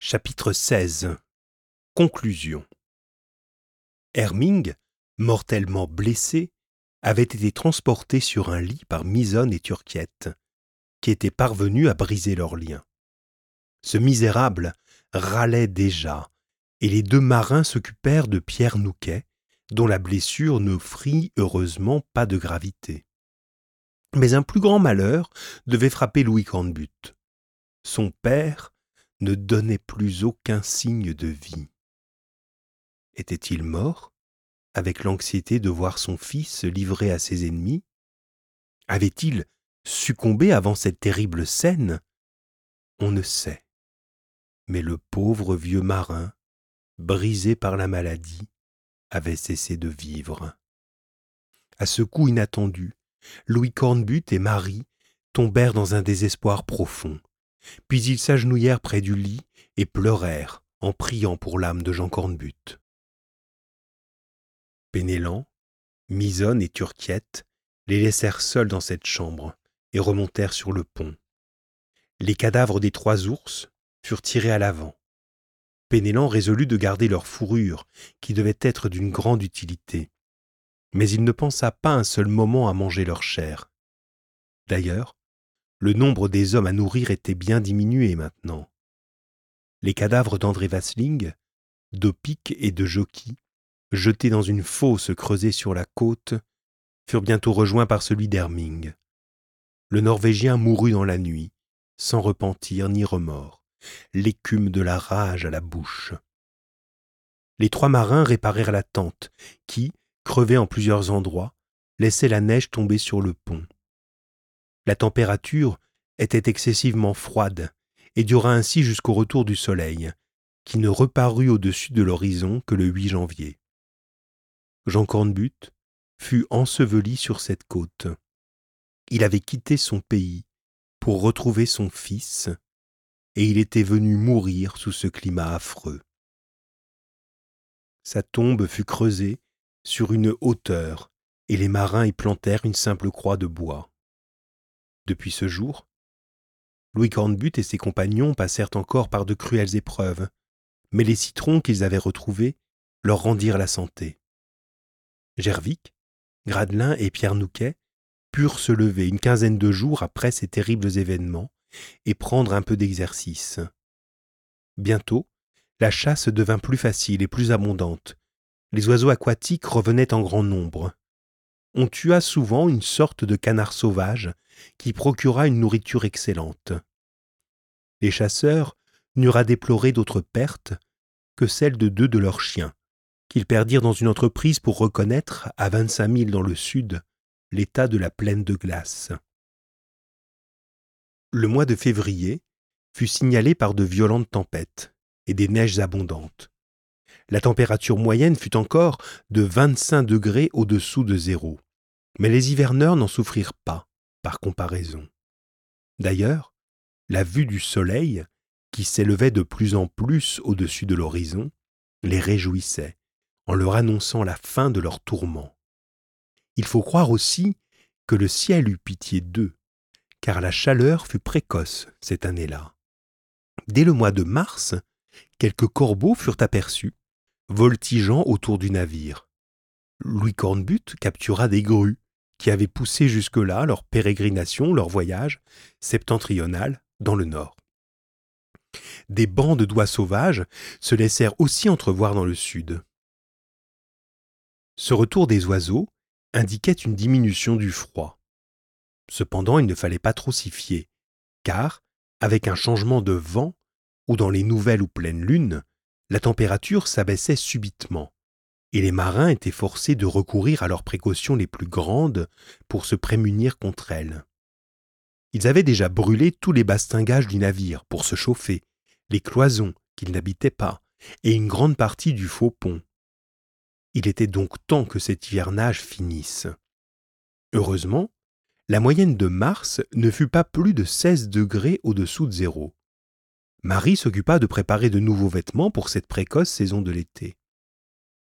Chapitre XVI Conclusion Herming, mortellement blessé, avait été transporté sur un lit par Misonne et Turquiette, qui étaient parvenus à briser leurs liens. Ce misérable râlait déjà, et les deux marins s'occupèrent de Pierre Nouquet, dont la blessure n'offrit heureusement pas de gravité. Mais un plus grand malheur devait frapper Louis Cornbutte. Son père ne donnait plus aucun signe de vie. Était-il mort, avec l'anxiété de voir son fils livré à ses ennemis? Avait-il succombé avant cette terrible scène? On ne sait. Mais le pauvre vieux marin, brisé par la maladie, avait cessé de vivre. À ce coup inattendu, Louis Cornbutte et Marie tombèrent dans un désespoir profond. Puis ils s'agenouillèrent près du lit et pleurèrent en priant pour l'âme de Jean Cornbutte. Pénélan, Misonne et Turquiette les laissèrent seuls dans cette chambre et remontèrent sur le pont. Les cadavres des trois ours furent tirés à l'avant. Pénélan résolut de garder leur fourrure, qui devait être d'une grande utilité. Mais il ne pensa pas un seul moment à manger leur chair. D'ailleurs, le nombre des hommes à nourrir était bien diminué maintenant. Les cadavres d'André Vasling, d'Opic et de Jockey, jetés dans une fosse creusée sur la côte, furent bientôt rejoints par celui d'Herming. Le Norvégien mourut dans la nuit, sans repentir ni remords, l'écume de la rage à la bouche. Les trois marins réparèrent la tente, qui, crevée en plusieurs endroits, laissait la neige tomber sur le pont. La température était excessivement froide et dura ainsi jusqu'au retour du soleil, qui ne reparut au-dessus de l'horizon que le 8 janvier. Jean Cornbutte fut enseveli sur cette côte. Il avait quitté son pays pour retrouver son fils, et il était venu mourir sous ce climat affreux. Sa tombe fut creusée sur une hauteur, et les marins y plantèrent une simple croix de bois. Depuis ce jour, Louis Cornbutte et ses compagnons passèrent encore par de cruelles épreuves, mais les citrons qu'ils avaient retrouvés leur rendirent la santé. Gervic, Gradelin et Pierre Nouquet purent se lever une quinzaine de jours après ces terribles événements et prendre un peu d'exercice. Bientôt, la chasse devint plus facile et plus abondante. Les oiseaux aquatiques revenaient en grand nombre. On tua souvent une sorte de canard sauvage qui procura une nourriture excellente. Les chasseurs n'eurent à déplorer d'autres pertes que celles de deux de leurs chiens, qu'ils perdirent dans une entreprise pour reconnaître, à vingt-cinq milles dans le sud, l'état de la plaine de glace. Le mois de février fut signalé par de violentes tempêtes et des neiges abondantes. La température moyenne fut encore de 25 degrés au-dessous de zéro, mais les hiverneurs n'en souffrirent pas par comparaison. D'ailleurs, la vue du soleil, qui s'élevait de plus en plus au-dessus de l'horizon, les réjouissait, en leur annonçant la fin de leur tourment. Il faut croire aussi que le ciel eut pitié d'eux, car la chaleur fut précoce cette année-là. Dès le mois de mars, quelques corbeaux furent aperçus, voltigeant autour du navire. Louis Cornbutte captura des grues, qui avaient poussé jusque-là leur pérégrination, leur voyage septentrional dans le nord. Des bandes d'oies sauvages se laissèrent aussi entrevoir dans le sud. Ce retour des oiseaux indiquait une diminution du froid. Cependant, il ne fallait pas trop s'y fier, car, avec un changement de vent, ou dans les nouvelles ou pleines lunes, la température s'abaissait subitement et les marins étaient forcés de recourir à leurs précautions les plus grandes pour se prémunir contre elles. Ils avaient déjà brûlé tous les bastingages du navire pour se chauffer, les cloisons qu'ils n'habitaient pas, et une grande partie du faux pont. Il était donc temps que cet hivernage finisse. Heureusement, la moyenne de mars ne fut pas plus de 16 degrés au-dessous de zéro. Marie s'occupa de préparer de nouveaux vêtements pour cette précoce saison de l'été.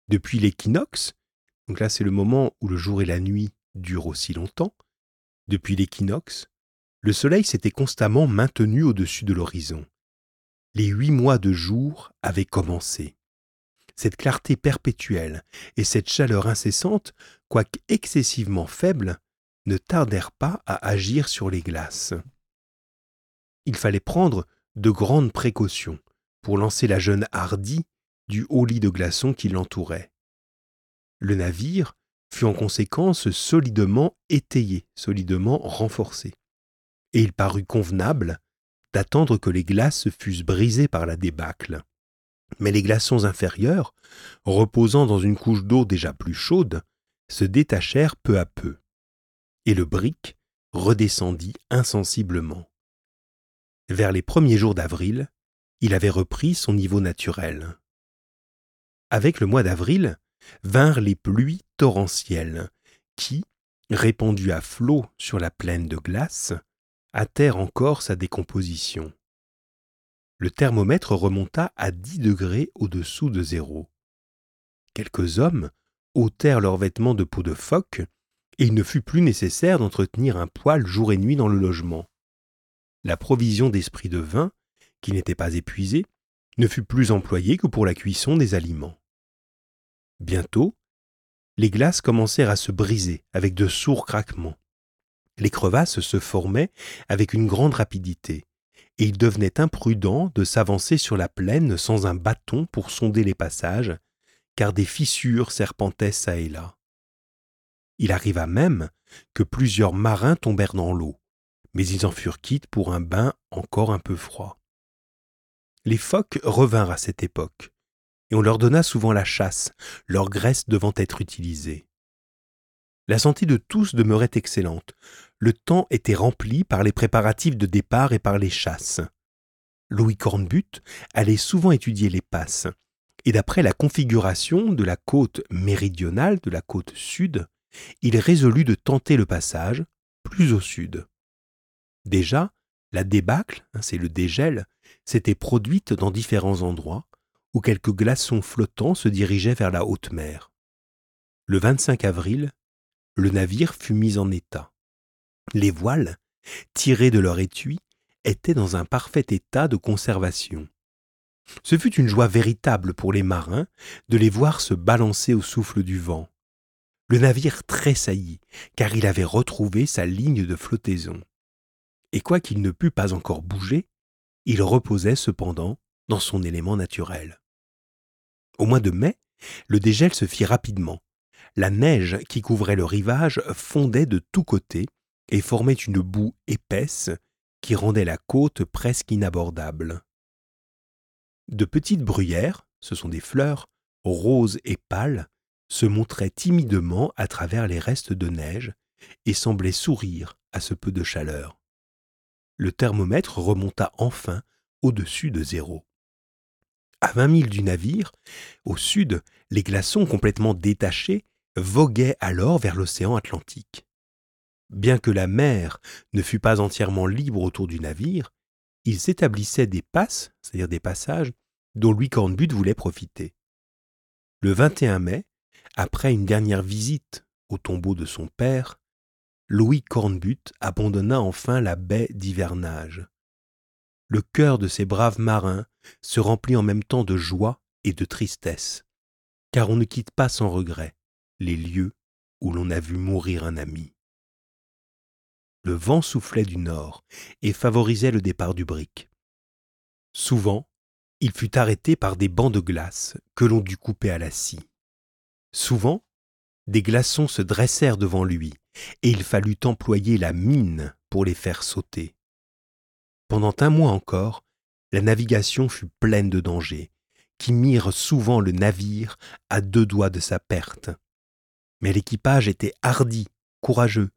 Depuis l'équinoxe, donc là c'est le moment où le jour et la nuit durent aussi longtemps, depuis l'équinoxe, le soleil s'était constamment maintenu au-dessus de l'horizon. Les huit mois de jour avaient commencé. Cette clarté perpétuelle et cette chaleur incessante, quoique excessivement faibles, ne tardèrent pas à agir sur les glaces. Il fallait prendre de grandes précautions pour lancer la jeune hardie du haut lit de glaçons qui l'entourait. Le navire fut en conséquence solidement étayé, solidement renforcé, et il parut convenable d'attendre que les glaces fussent brisées par la débâcle. Mais les glaçons inférieurs, reposant dans une couche d'eau déjà plus chaude, se détachèrent peu à peu, et le brick redescendit insensiblement. Vers les premiers jours d'avril, il avait repris son niveau naturel. Avec le mois d'avril vinrent les pluies torrentielles, qui, répandues à flots sur la plaine de glace, hâtèrent encore sa décomposition. Le thermomètre remonta à dix degrés au-dessous de zéro. Quelques hommes ôtèrent leurs vêtements de peau de phoque, et il ne fut plus nécessaire d'entretenir un poêle jour et nuit dans le logement. La provision d'esprit de vin, qui n'était pas épuisée, ne fut plus employée que pour la cuisson des aliments. Bientôt, les glaces commencèrent à se briser avec de sourds craquements. Les crevasses se formaient avec une grande rapidité, et il devenait imprudent de s'avancer sur la plaine sans un bâton pour sonder les passages, car des fissures serpentaient çà et là. Il arriva même que plusieurs marins tombèrent dans l'eau, mais ils en furent quittes pour un bain encore un peu froid. Les phoques revinrent à cette époque, et on leur donna souvent la chasse, leur graisse devant être utilisée. La santé de tous demeurait excellente. Le temps était rempli par les préparatifs de départ et par les chasses. Louis Cornbutte allait souvent étudier les passes, et d'après la configuration de la côte méridionale, de la côte sud, il résolut de tenter le passage plus au sud. Déjà, la débâcle, hein, c'est le dégel, s'était produite dans différents endroits, où quelques glaçons flottants se dirigeaient vers la haute mer. Le 25 avril, le navire fut mis en état. Les voiles, tirées de leur étui, étaient dans un parfait état de conservation. Ce fut une joie véritable pour les marins de les voir se balancer au souffle du vent. Le navire tressaillit, car il avait retrouvé sa ligne de flottaison. Et quoiqu'il ne pût pas encore bouger, il reposait cependant dans son élément naturel. Au mois de mai, le dégel se fit rapidement. La neige qui couvrait le rivage fondait de tous côtés et formait une boue épaisse qui rendait la côte presque inabordable. De petites bruyères, ce sont des fleurs, roses et pâles, se montraient timidement à travers les restes de neige et semblaient sourire à ce peu de chaleur. Le thermomètre remonta enfin au-dessus de zéro. À vingt milles du navire, au sud, les glaçons complètement détachés voguaient alors vers l'océan Atlantique. Bien que la mer ne fût pas entièrement libre autour du navire, il s'établissait des passes, c'est-à-dire des passages, dont Louis Cornbutte voulait profiter. Le 21 mai, après une dernière visite au tombeau de son père, Louis Cornbutte abandonna enfin la baie d'hivernage. Le cœur de ces braves marins se remplit en même temps de joie et de tristesse, car on ne quitte pas sans regret les lieux où l'on a vu mourir un ami. Le vent soufflait du nord et favorisait le départ du brick. Souvent, il fut arrêté par des bancs de glace que l'on dut couper à la scie. Souvent, des glaçons se dressèrent devant lui, et il fallut employer la mine pour les faire sauter. Pendant un mois encore, la navigation fut pleine de dangers, qui mirent souvent le navire à deux doigts de sa perte. Mais l'équipage était hardi, courageux,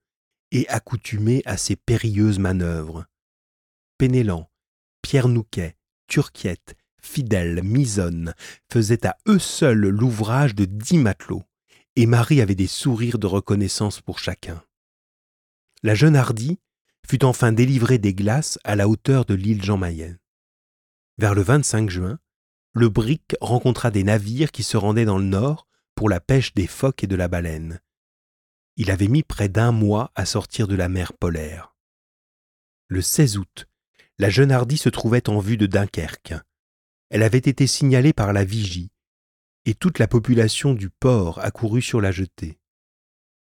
et accoutumé à ces périlleuses manœuvres. Pénélan, Pierre Nouquet, Turquiette, Fidèle, Misonne faisaient à eux seuls l'ouvrage de dix matelots, et Marie avait des sourires de reconnaissance pour chacun. La jeune hardie fut enfin délivrée des glaces à la hauteur de l'île Jean Mayen. Vers le 25 juin, le brick rencontra des navires qui se rendaient dans le nord pour la pêche des phoques et de la baleine. Il avait mis près d'un mois à sortir de la mer polaire. Le 16 août, La jeune Hardy se trouvait en vue de Dunkerque. Elle avait été signalée par la vigie, et toute la population du port accourut sur la jetée.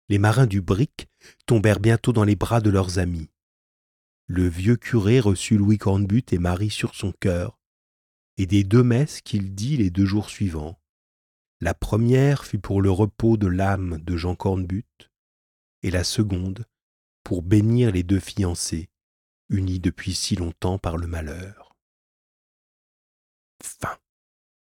Les marins du brick tombèrent bientôt dans les bras de leurs amis. Le vieux curé reçut Louis Cornbutte et Marie sur son cœur, et des deux messes qu'il dit les deux jours suivants. La première fut pour le repos de l'âme de Jean Cornbutte, et la seconde pour bénir les deux fiancés, unis depuis si longtemps par le malheur. Fin.